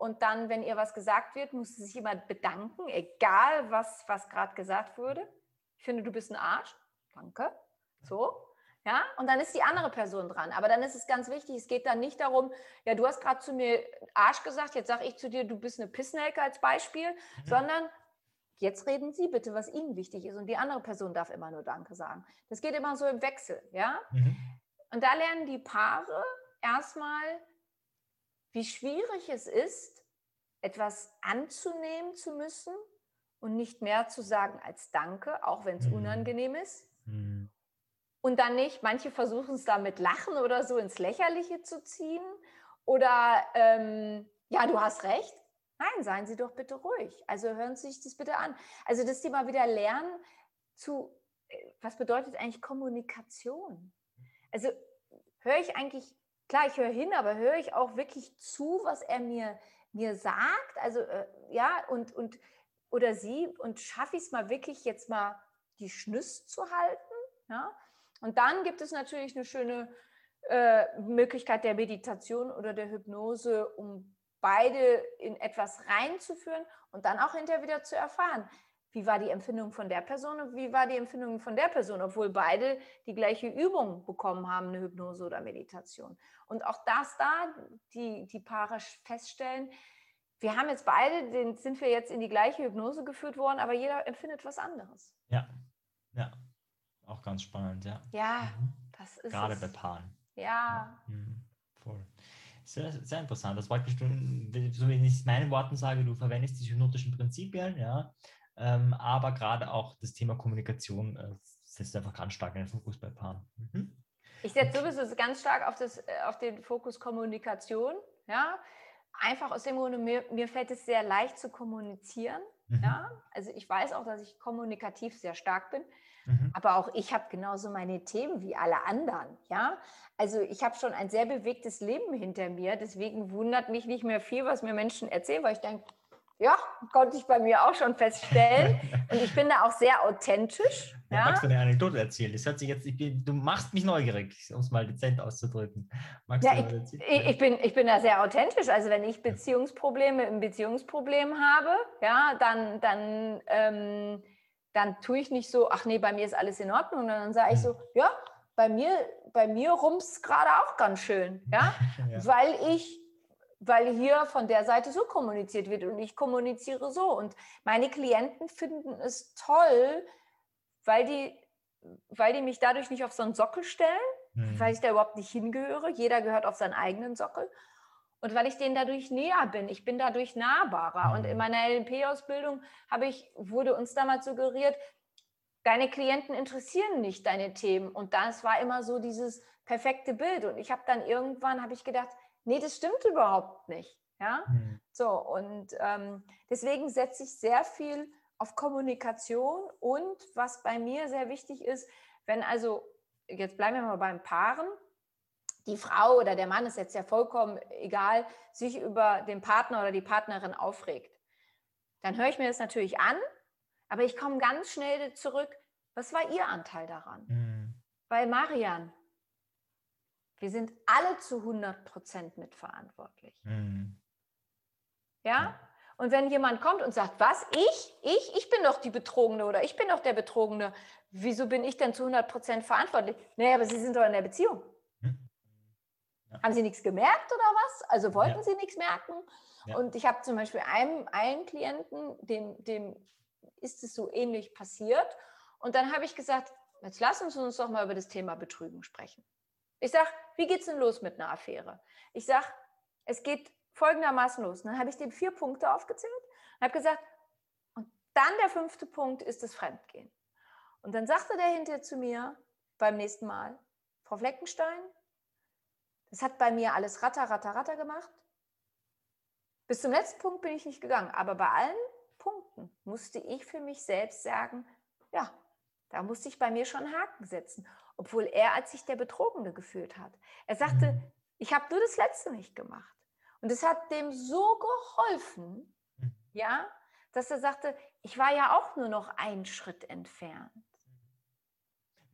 Speaker 5: und dann, wenn ihr was gesagt wird, muss sie sich immer bedanken, egal was, was gerade gesagt wurde. Ich finde, du bist ein Arsch. Danke. So. Ja, und dann ist die andere Person dran. Aber dann ist es ganz wichtig, es geht dann nicht darum, ja, du hast gerade zu mir Arsch gesagt, jetzt sage ich zu dir, du bist eine Pissnelke als Beispiel,
Speaker 4: Mhm.
Speaker 5: sondern jetzt reden Sie bitte, was Ihnen wichtig ist. Und die andere Person darf immer nur Danke sagen. Das geht immer so im Wechsel, ja.
Speaker 4: Mhm.
Speaker 5: Und da lernen die Paare erstmal, wie schwierig es ist, etwas anzunehmen zu müssen und nicht mehr zu sagen als Danke, auch wenn es
Speaker 4: Mhm.
Speaker 5: unangenehm ist.
Speaker 4: Mhm.
Speaker 5: Und dann nicht, manche versuchen es da mit Lachen oder so ins Lächerliche zu ziehen. Oder, ähm, ja, du hast recht. Nein, seien Sie doch bitte ruhig. Also hören Sie sich das bitte an. Also, dass die mal wieder lernen zu, äh, was bedeutet eigentlich Kommunikation? Also, höre ich eigentlich, klar, ich höre hin, aber höre ich auch wirklich zu, was er mir, mir sagt? Also, äh, ja, und, und, oder sie, und schaffe ich es mal wirklich jetzt mal die Schnüss zu halten? Ja? Und dann gibt es natürlich eine schöne äh, Möglichkeit der Meditation oder der Hypnose, um beide in etwas reinzuführen und dann auch hinterher wieder zu erfahren, wie war die Empfindung von der Person und wie war die Empfindung von der Person, obwohl beide die gleiche Übung bekommen haben, eine Hypnose oder Meditation. Und auch das da, die, die Paare feststellen, wir haben jetzt beide, den, sind wir jetzt in die gleiche Hypnose geführt worden, aber jeder empfindet was anderes.
Speaker 4: Ja, ja. Auch ganz spannend, ja.
Speaker 5: Ja,
Speaker 4: Mhm.
Speaker 5: das ist
Speaker 4: Gerade
Speaker 5: es.
Speaker 4: bei Paaren.
Speaker 5: Ja,
Speaker 4: Mhm. Voll. Sehr, sehr interessant. Das praktisch, du, so wie ich es in meinen Worten sage, du verwendest die hypnotischen Prinzipien, ja, ähm, aber gerade auch das Thema Kommunikation äh, setzt einfach ganz stark in den Fokus bei Paaren. Mhm.
Speaker 5: ich setze sowieso ganz stark auf, das, äh, auf den Fokus Kommunikation. Ja, einfach aus dem Grunde, mir, mir fällt es sehr leicht zu kommunizieren.
Speaker 4: Mhm.
Speaker 5: Ja, also ich weiß auch, dass ich kommunikativ sehr stark bin.
Speaker 4: Mhm.
Speaker 5: Aber auch ich habe genauso meine Themen wie alle anderen. Ja, also ich habe schon ein sehr bewegtes Leben hinter mir. Deswegen wundert mich nicht mehr viel, was mir Menschen erzählen, weil ich denke, ja, konnte ich bei mir auch schon feststellen. [LAUGHS] Und ich bin da auch sehr authentisch.
Speaker 4: Ja,
Speaker 5: Ja,
Speaker 4: Magst du eine Anekdote erzählen? Das hört sich jetzt, bin, du machst mich neugierig, um es mal dezent auszudrücken. Magst
Speaker 5: Ja,
Speaker 4: du
Speaker 5: ich, ich, bin, ich bin da sehr authentisch. Also wenn ich Beziehungsprobleme im Beziehungsproblem habe, ja, dann, dann, ähm, dann tue ich nicht so, ach nee, bei mir ist alles in Ordnung. Und dann sage ich so, ja, bei mir, bei mir rumst gerade auch ganz schön. Ja, [LAUGHS]
Speaker 4: ja.
Speaker 5: weil ich, weil hier von der Seite so kommuniziert wird und ich kommuniziere so. Und meine Klienten finden es toll, weil die weil die mich dadurch nicht auf so einen Sockel stellen,
Speaker 4: Mhm.
Speaker 5: weil ich da überhaupt nicht hingehöre. Jeder gehört auf seinen eigenen Sockel. Und weil ich denen dadurch näher bin, ich bin dadurch nahbarer. Und in
Speaker 4: Mhm.
Speaker 5: meiner LNP-Ausbildung habe ich, wurde uns damals suggeriert, deine Klienten interessieren nicht deine Themen. Und das war immer so dieses perfekte Bild. Und ich habe dann irgendwann, habe ich gedacht, nee, das stimmt überhaupt nicht. Ja,
Speaker 4: Mhm.
Speaker 5: so und ähm, deswegen setze ich sehr viel auf Kommunikation und was bei mir sehr wichtig ist, wenn also, jetzt bleiben wir mal beim Paaren, die Frau oder der Mann ist jetzt ja vollkommen egal, sich über den Partner oder die Partnerin aufregt, dann höre ich mir das natürlich an, aber ich komme ganz schnell zurück, was war Ihr Anteil daran?
Speaker 4: Mhm.
Speaker 5: Weil Marian, wir sind alle zu 100 Prozent mitverantwortlich.
Speaker 4: Mhm.
Speaker 5: Ja? Und wenn jemand kommt und sagt, was, ich, ich, ich bin doch die Betrogene oder ich bin doch der Betrogene, wieso bin ich denn zu 100 Prozent verantwortlich? Naja, aber Sie sind doch in der Beziehung.
Speaker 4: Hm. Ja.
Speaker 5: Haben Sie nichts gemerkt oder was? Also wollten
Speaker 4: Ja.
Speaker 5: Sie nichts merken?
Speaker 4: Ja.
Speaker 5: Und ich habe zum Beispiel einem, einen Klienten, dem, dem ist es so ähnlich passiert. Und dann habe ich gesagt, jetzt lassen Sie uns doch mal über das Thema Betrügen sprechen. Ich sage, wie geht's denn los mit einer Affäre? Ich sage, es geht folgendermaßen los. Dann habe ich dem vier Punkte aufgezählt und habe gesagt, und dann der fünfte Punkt ist das Fremdgehen. Und dann sagte der hinterher zu mir beim nächsten Mal, Frau Fleckenstein, das hat bei mir alles ratter, ratter, ratter gemacht. Bis zum letzten Punkt bin ich nicht gegangen, aber bei allen Punkten musste ich für mich selbst sagen, ja, da musste ich bei mir schon Haken setzen, obwohl er als sich der Betrogene gefühlt hat. Er sagte,
Speaker 4: Mhm.
Speaker 5: ich habe nur das Letzte nicht gemacht. Und es hat dem so geholfen,
Speaker 4: Mhm.
Speaker 5: ja, dass er sagte, ich war ja auch nur noch einen Schritt entfernt.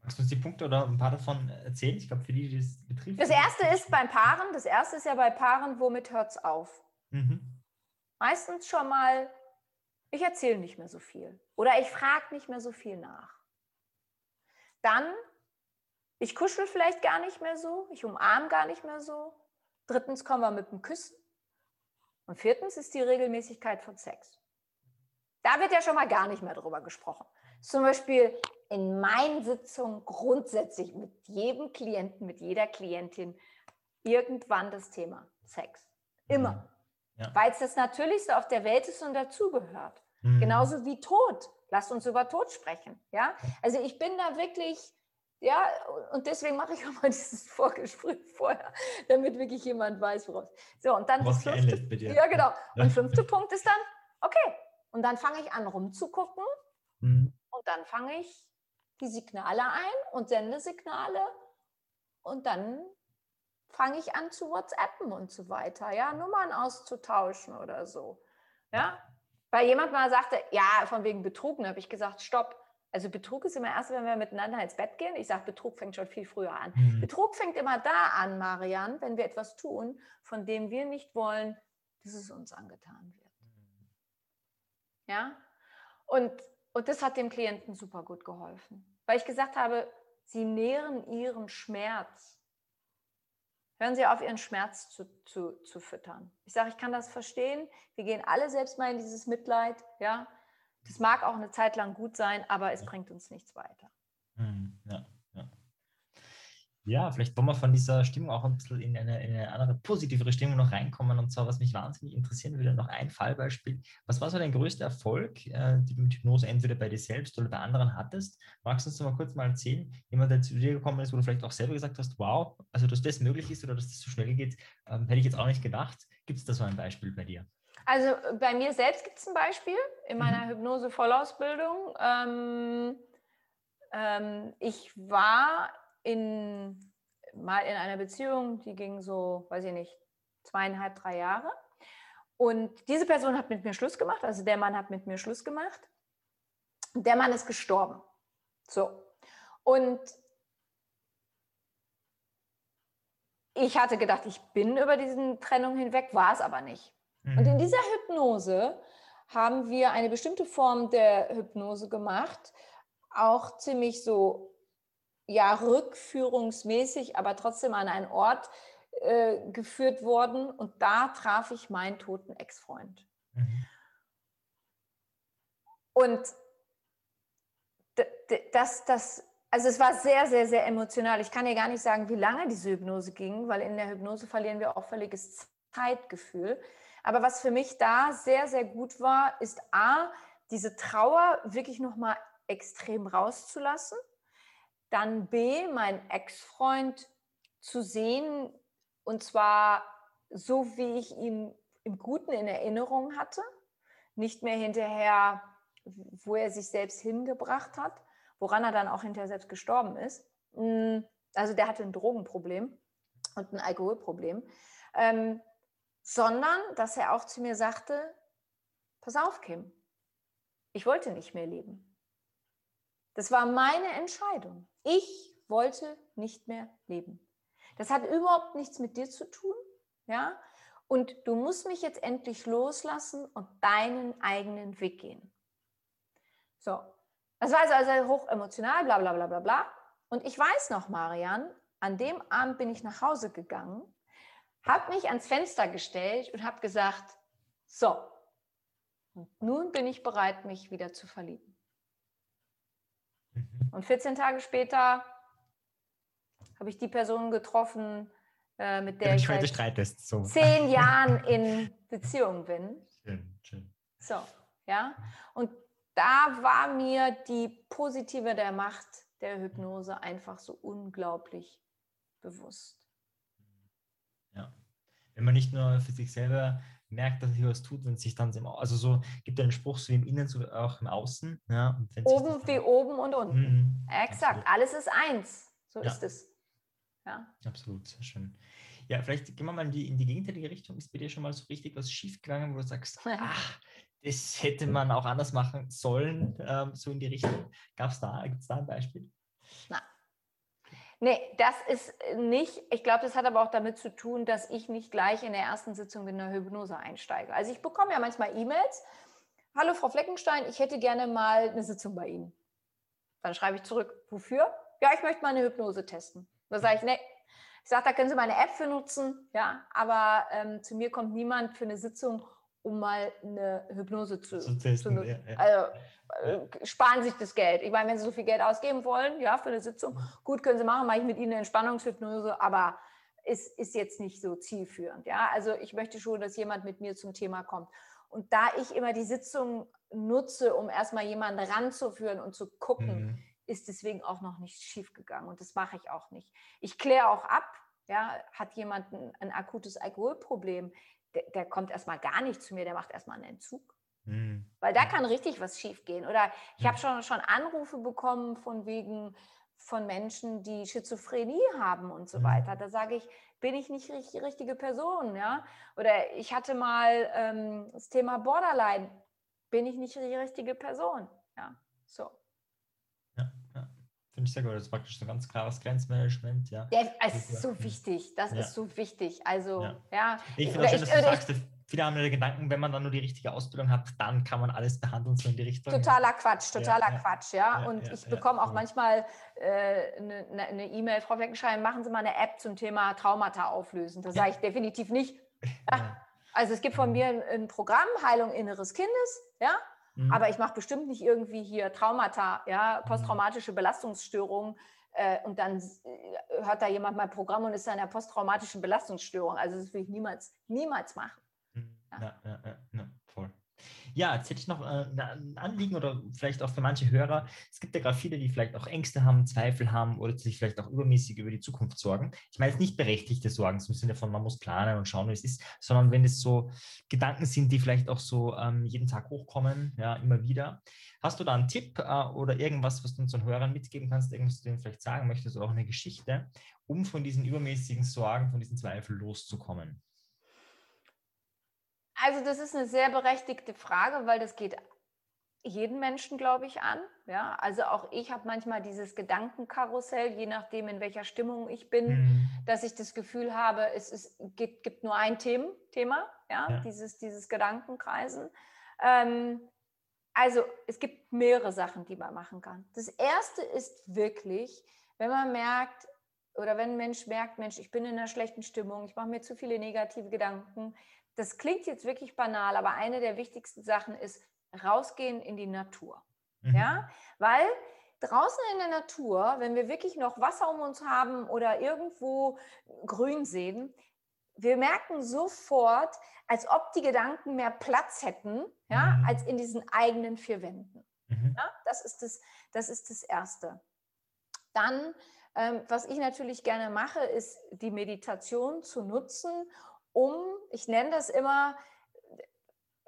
Speaker 4: Magst du uns die Punkte oder ein paar davon erzählen? Ich glaube, für die, die das betrifft.
Speaker 5: Das erste ist beim Paaren, das erste ist ja bei Paaren, womit hört es auf?
Speaker 4: Mhm.
Speaker 5: Meistens schon mal, ich erzähle nicht mehr so viel oder ich frage nicht mehr so viel nach. Dann, ich kuschel vielleicht gar nicht mehr so, ich umarme gar nicht mehr so. Drittens kommen wir mit dem Küssen. Und viertens ist die Regelmäßigkeit von Sex. Da wird ja schon mal gar nicht mehr drüber gesprochen. Zum Beispiel in meinen Sitzungen grundsätzlich mit jedem Klienten, mit jeder Klientin irgendwann das Thema Sex. Immer.
Speaker 4: Ja.
Speaker 5: Weil es das Natürlichste auf der Welt ist und dazugehört.
Speaker 4: Mhm.
Speaker 5: Genauso wie Tod. Lasst uns über Tod sprechen. Ja? Also ich bin da wirklich, ja, und deswegen mache ich [LAUGHS] auch mal dieses Vorgespräch vorher, damit wirklich jemand weiß, woraus. So, und dann das fünfte,
Speaker 4: dir.
Speaker 5: ja, genau. Und fünfte [LAUGHS] Punkt ist dann, okay. Und dann fange ich an rumzugucken
Speaker 4: Mhm.
Speaker 5: und dann fange ich die Signale ein und sende Signale und dann fange ich an zu WhatsAppen und so weiter, ja, Nummern auszutauschen oder so. Ja, weil jemand mal sagte, ja, von wegen Betrug, habe ich gesagt, stopp. Also Betrug ist immer erst, wenn wir miteinander ins Bett gehen. Ich sage, Betrug fängt schon viel früher an.
Speaker 4: Mhm.
Speaker 5: Betrug fängt immer da an, Marian, wenn wir etwas tun, von dem wir nicht wollen, dass es uns angetan wird. Ja? Und, und das hat dem Klienten super gut geholfen, weil ich gesagt habe, sie nähren ihren Schmerz. Hören Sie auf, Ihren Schmerz zu, zu, zu füttern. Ich sage, ich kann das verstehen. Wir gehen alle selbst mal in dieses Mitleid. Ja, das mag auch eine Zeit lang gut sein, aber es bringt uns nichts weiter.
Speaker 4: Mhm. Ja, ja. ja, vielleicht wollen wir von dieser Stimmung auch ein bisschen in eine, in eine andere, positivere Stimmung noch reinkommen. Und zwar, was mich wahnsinnig interessieren würde, noch ein Fallbeispiel. Was war so dein größter Erfolg, äh, den du mit Hypnose entweder bei dir selbst oder bei anderen hattest? Magst du uns mal kurz mal erzählen, jemand, der zu dir gekommen ist, wo du vielleicht auch selber gesagt hast, wow, also dass das möglich ist oder dass das so schnell geht, ähm, hätte ich jetzt auch nicht gedacht. Gibt es da so ein Beispiel bei dir?
Speaker 5: Also bei mir selbst gibt es ein Beispiel in meiner
Speaker 4: Mhm.
Speaker 5: Hypnose-Vollausbildung. Ähm, ähm, ich war in, mal in einer Beziehung, die ging so, weiß ich nicht, zweieinhalb, drei Jahre. Und diese Person hat mit mir Schluss gemacht, also der Mann hat mit mir Schluss gemacht. Der Mann ist gestorben. So. Und ich hatte gedacht, ich bin über diese Trennung hinweg, war es aber nicht. Und in
Speaker 4: Mhm.
Speaker 5: dieser Hypnose haben wir eine bestimmte Form der Hypnose gemacht, auch ziemlich so, ja, rückführungsmäßig, aber trotzdem an einen Ort äh, geführt worden. Und da traf ich meinen toten Ex-Freund.
Speaker 4: Mhm.
Speaker 5: Und das, das, Also es war sehr, sehr, sehr emotional. Ich kann dir gar nicht sagen, wie lange diese Hypnose ging, weil in der Hypnose verlieren wir auch völliges Zeitgefühl. Aber was für mich da sehr, sehr gut war, ist A, diese Trauer wirklich nochmal extrem rauszulassen. Dann B, meinen Ex-Freund zu sehen und zwar so, wie ich ihn im Guten in Erinnerung hatte. Nicht mehr hinterher, wo er sich selbst hingebracht hat, woran er dann auch hinterher selbst gestorben ist. Mm, also der hatte ein Drogenproblem und ein Alkoholproblem. Ähm, sondern dass er auch zu mir sagte, pass auf, Kim, ich wollte nicht mehr leben. Das war meine Entscheidung. Ich wollte nicht mehr leben. Das hat überhaupt nichts mit dir zu tun, ja? Und du musst mich jetzt endlich loslassen und deinen eigenen Weg gehen. So, das war also, also hoch emotional, bla bla bla bla bla. Und ich weiß noch, Marian, an dem Abend bin ich nach Hause gegangen habe mich ans Fenster gestellt und habe gesagt, so, nun bin ich bereit, mich wieder zu verlieben. Mhm. Und 14 Tage später habe ich die Person getroffen, äh, mit der ich
Speaker 4: heute streitest, so.
Speaker 5: zehn [LAUGHS] Jahren in Beziehung bin.
Speaker 4: Schön, schön.
Speaker 5: So, ja. Und da war mir die positive der Macht der Hypnose einfach so unglaublich bewusst.
Speaker 4: Ja. Wenn man nicht nur für sich selber merkt, dass sich was tut und sich dann im, also so gibt einen Spruch so im Innen, so auch im Außen. Ja,
Speaker 5: oben wie oben und unten. Mhm, Exakt, absolut. alles ist eins. So ja. ist es. Ja.
Speaker 4: Absolut, sehr schön. Ja, vielleicht gehen wir mal in die, in die gegenteilige Richtung. Ist bei dir schon mal so richtig was schiefgegangen, wo du sagst, ach, das hätte man auch anders machen sollen, ähm, so in die Richtung. Gab es da, da ein Beispiel?
Speaker 5: Na, Nee, das ist nicht, ich glaube, das hat aber auch damit zu tun, dass ich nicht gleich in der ersten Sitzung in der Hypnose einsteige. Also ich bekomme ja manchmal E-Mails. Hallo Frau Fleckenstein, ich hätte gerne mal eine Sitzung bei Ihnen. Dann schreibe ich zurück, wofür? Ja, ich möchte mal eine Hypnose testen. Da sage ich, nee. Ich sage, da können Sie meine App für nutzen, ja, aber ähm, zu mir kommt niemand für eine Sitzung, um mal eine Hypnose zu, zu, testen, zu nutzen. Ja, ja. Also äh, sparen sich das Geld. Ich meine, wenn Sie so viel Geld ausgeben wollen, ja, für eine Sitzung, gut, können Sie machen, mache ich mit Ihnen eine Entspannungshypnose, aber es ist jetzt nicht so zielführend. Ja, also ich möchte schon, dass jemand mit mir zum Thema kommt. Und da ich immer die Sitzung nutze, um erstmal jemanden ranzuführen und zu gucken, mhm. ist deswegen auch noch nicht schief gegangen. Und das mache ich auch nicht. Ich kläre auch ab, ja, hat jemand ein, ein akutes Alkoholproblem, der, der kommt erstmal gar nicht zu mir, der macht erstmal einen Entzug. Mhm. Weil da kann richtig was schiefgehen. Oder ich mhm. habe schon, schon Anrufe bekommen von wegen von Menschen, die Schizophrenie haben und so mhm. weiter. Da sage ich, bin ich nicht die richtige Person, ja? Oder ich hatte mal ähm, das Thema Borderline, bin ich nicht die richtige Person, ja? So.
Speaker 4: Ja, ja. Ich sehr gut. Das ist praktisch so ganz klares Grenzmanagement, ja.
Speaker 5: ja es ist so wichtig. Das ja. ist so wichtig. Also, ja. ja.
Speaker 4: Ich finde auch schön, dass du sagst, viele haben den Gedanken, wenn man dann nur die richtige Ausbildung hat, dann kann man alles behandeln, so in die Richtung.
Speaker 5: Totaler Quatsch, totaler ja, Quatsch, ja. ja und ja, ich bekomme auch manchmal eine äh, E-Mail, Frau Weckenschein, machen Sie mal eine App zum Thema Traumata auflösen. Das sage ich definitiv nicht. [LAUGHS] Also es gibt von mir ein, ein Programm, Heilung inneres Kindes, ja. Mhm. Aber ich mache bestimmt nicht irgendwie hier Traumata, ja, mhm. posttraumatische Belastungsstörungen. Äh, und dann äh, hört da jemand mein Programm und ist in einer posttraumatischen Belastungsstörung. Also das will ich niemals, niemals machen.
Speaker 4: Ja, ja, ja, ja, jetzt hätte ich noch äh, ein Anliegen oder vielleicht auch für manche Hörer. Es gibt ja gerade viele, die vielleicht auch Ängste haben, Zweifel haben oder sich vielleicht auch übermäßig über die Zukunft sorgen. Ich meine jetzt nicht berechtigte Sorgen im Sinne von, man muss planen und schauen, wie es ist, sondern wenn es so Gedanken sind, die vielleicht auch so ähm, jeden Tag hochkommen, ja, immer wieder. Hast du da einen Tipp äh, oder irgendwas, was du unseren Hörern mitgeben kannst, irgendwas, was du denen vielleicht sagen möchtest oder auch eine Geschichte, um von diesen übermäßigen Sorgen, von diesen Zweifeln loszukommen?
Speaker 5: Also das ist eine sehr berechtigte Frage, weil das geht jeden Menschen, glaube ich, an. Ja, also auch ich habe manchmal dieses Gedankenkarussell, je nachdem, in welcher Stimmung ich bin, mhm. dass ich das Gefühl habe, es ist, gibt, gibt nur ein Thema, Thema ja, ja. Dieses, dieses Gedankenkreisen. Ähm, also es gibt mehrere Sachen, die man machen kann. Das erste ist wirklich, wenn man merkt, oder wenn ein Mensch merkt, Mensch, ich bin in einer schlechten Stimmung, ich mache mir zu viele negative Gedanken, das klingt jetzt wirklich banal, aber eine der wichtigsten Sachen ist rausgehen in die Natur. Mhm. Ja, weil draußen in der Natur, wenn wir wirklich noch Wasser um uns haben oder irgendwo grün sehen, wir merken sofort, als ob die Gedanken mehr Platz hätten, ja,
Speaker 4: Mhm.
Speaker 5: als in diesen eigenen vier Wänden.
Speaker 4: Mhm.
Speaker 5: Ja, das, ist das, das ist das Erste. Dann, ähm, was ich natürlich gerne mache, ist die Meditation zu nutzen, um, ich nenne das immer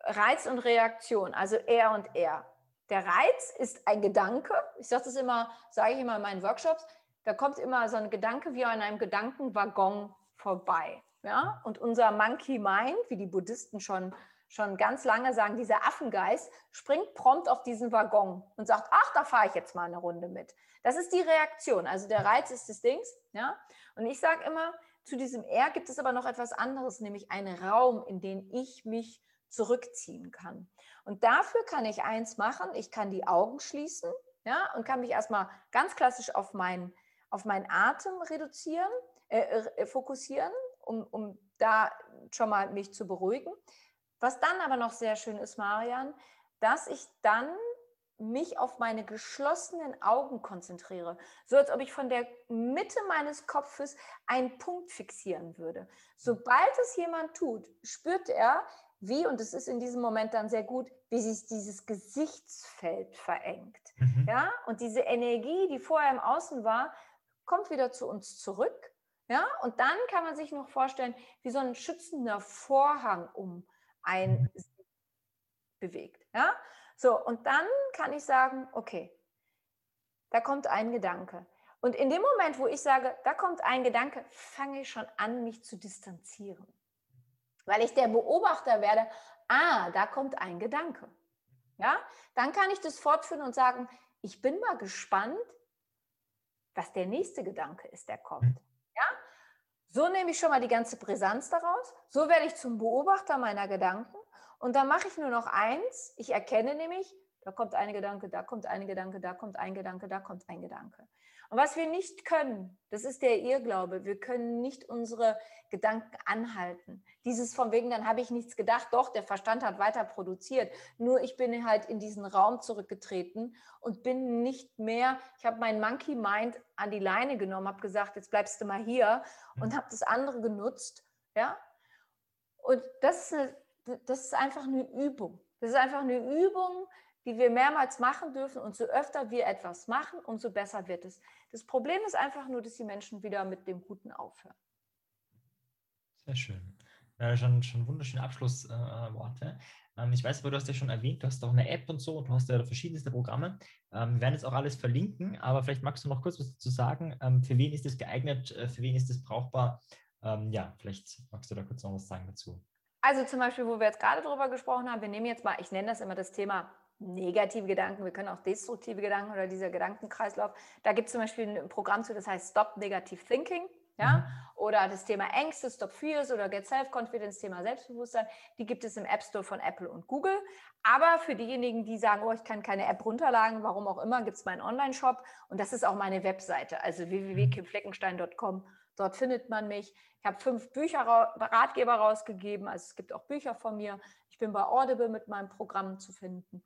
Speaker 5: Reiz und Reaktion, also er und er. Der Reiz ist ein Gedanke. Ich sage das immer, sage ich immer in meinen Workshops. Da kommt immer so ein Gedanke wie an einem Gedankenwaggon vorbei. Ja? Und unser Monkey Mind, wie die Buddhisten schon, schon ganz lange sagen, dieser Affengeist, springt prompt auf diesen Waggon und sagt, ach, da fahre ich jetzt mal eine Runde mit. Das ist die Reaktion. Also der Reiz ist des Dings. Ja? Und ich sage immer, zu diesem Er gibt es aber noch etwas anderes, nämlich einen Raum, in den ich mich zurückziehen kann. Und dafür kann ich eins machen, ich kann die Augen schließen ja, und kann mich erstmal ganz klassisch auf, mein, auf meinen Atem reduzieren, äh, äh, fokussieren, um, um da schon mal mich zu beruhigen. Was dann aber noch sehr schön ist, Marian, dass ich dann mich auf meine geschlossenen Augen konzentriere, so als ob ich von der Mitte meines Kopfes einen Punkt fixieren würde. Sobald es jemand tut, spürt er, wie, und es ist in diesem Moment dann sehr gut, wie sich dieses Gesichtsfeld verengt.
Speaker 4: Mhm.
Speaker 5: Ja, und diese Energie, die vorher im Außen war, kommt wieder zu uns zurück. Ja, und dann kann man sich noch vorstellen, wie so ein schützender Vorhang um ein bewegt. Ja, so, und dann kann ich sagen, okay, da kommt ein Gedanke. Und in dem Moment, wo ich sage, da kommt ein Gedanke, fange ich schon an, mich zu distanzieren. Weil ich der Beobachter werde, ah, da kommt ein Gedanke. Ja, dann kann ich das fortführen und sagen, ich bin mal gespannt, was der nächste Gedanke ist, der kommt. Ja, so nehme ich schon mal die ganze Brisanz daraus. So werde ich zum Beobachter meiner Gedanken. Und dann mache ich nur noch eins. Ich erkenne nämlich, da kommt ein Gedanke, da kommt ein Gedanke, da kommt ein Gedanke, da kommt ein Gedanke. Und was wir nicht können, das ist der Irrglaube, wir können nicht unsere Gedanken anhalten. Dieses von wegen, dann habe ich nichts gedacht, doch, der Verstand hat weiter produziert. Nur ich bin halt in diesen Raum zurückgetreten und bin nicht mehr, ich habe meinen Monkey Mind an die Leine genommen, habe gesagt, jetzt bleibst du mal hier und habe das andere genutzt. Ja? Und das ist, eine, das ist einfach eine Übung. Das ist einfach eine Übung, die wir mehrmals machen dürfen. Und so öfter wir etwas machen, umso besser wird es. Das Problem ist einfach nur, dass die Menschen wieder mit dem Guten aufhören.
Speaker 4: Sehr schön. Ja, schon, schon wunderschöne Abschlussworte. Äh, ähm, ich weiß aber, du hast ja schon erwähnt, du hast auch eine App und so und du hast ja verschiedenste Programme. Ähm, wir werden jetzt auch alles verlinken, aber vielleicht magst du noch kurz was dazu sagen. Ähm, für wen ist das geeignet? Äh, für wen ist das brauchbar? Ähm, ja, vielleicht magst du da kurz noch was sagen dazu.
Speaker 5: Also zum Beispiel, wo wir jetzt gerade drüber gesprochen haben, wir nehmen jetzt mal, ich nenne das immer das Thema negative Gedanken, wir können auch destruktive Gedanken oder dieser Gedankenkreislauf. Da gibt es zum Beispiel ein Programm zu, das heißt Stop Negative Thinking. Ja?
Speaker 4: Mhm.
Speaker 5: Oder das Thema Ängste, Stop Fears oder Get Self-Confidence, Thema Selbstbewusstsein, die gibt es im App Store von Apple und Google. Aber für diejenigen, die sagen, oh, ich kann keine App runterladen, warum auch immer, gibt es meinen Online-Shop und das ist auch meine Webseite, also www.kimfleckenstein.com. Dort findet man mich. Ich habe fünf Bücher, Ratgeber rausgegeben, also es gibt auch Bücher von mir. Ich bin bei Audible mit meinem Programm zu finden.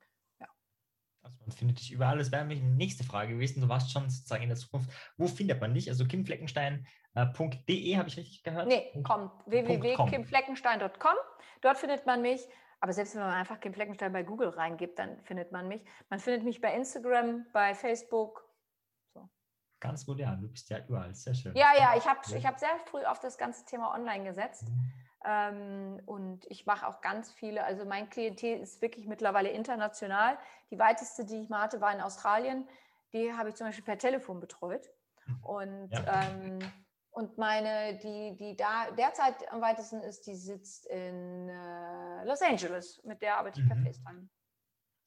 Speaker 4: Also man findet dich überall. Das wäre nämlich die nächste Frage gewesen. Du warst schon sozusagen in der Zukunft. Wo findet man dich? Also kimfleckenstein.de habe ich richtig gehört?
Speaker 5: Nee, kommt www.kimfleckenstein.com. Dort findet man mich. Aber selbst wenn man einfach Kim Fleckenstein bei Google reingibt, dann findet man mich. Man findet mich bei Instagram, bei Facebook.
Speaker 4: Ganz ja. Du bist ja überall. Sehr schön.
Speaker 5: Ja, ja, ich habe ich hab sehr früh auf das ganze Thema online gesetzt.
Speaker 4: Mhm.
Speaker 5: Ähm, und ich mache auch ganz viele, also mein Klientel ist wirklich mittlerweile international. Die weiteste, die ich mal hatte, war in Australien. Die habe ich zum Beispiel per Telefon betreut. Und,
Speaker 4: Ja.
Speaker 5: ähm, und meine, die, die da derzeit am weitesten ist, die sitzt in äh, Los Angeles. Mit der arbeite ich per
Speaker 4: Mhm.
Speaker 5: FaceTime.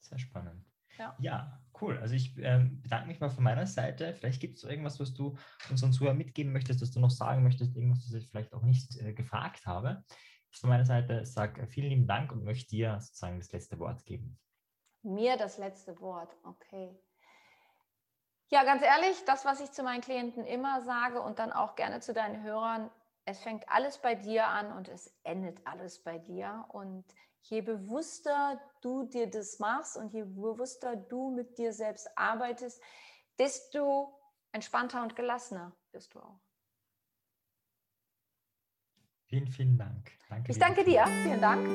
Speaker 4: Sehr spannend.
Speaker 5: Ja.
Speaker 4: cool. Also ich ähm, bedanke mich mal von meiner Seite. Vielleicht gibt es irgendwas, was du unseren Zuhörern mitgeben möchtest, was du noch sagen möchtest, irgendwas, was ich vielleicht auch nicht äh, gefragt habe. Ich von meiner Seite sage vielen lieben Dank und möchte dir sozusagen das letzte Wort geben.
Speaker 5: Mir das letzte Wort, okay. Ja, ganz ehrlich, das, was ich zu meinen Klienten immer sage und dann auch gerne zu deinen Hörern, es fängt alles bei dir an und es endet alles bei dir. Und je bewusster du dir das machst und je bewusster du mit dir selbst arbeitest, desto entspannter und gelassener bist du auch.
Speaker 4: Vielen, vielen Dank.
Speaker 5: Danke ich danke dir. Vielen Dank.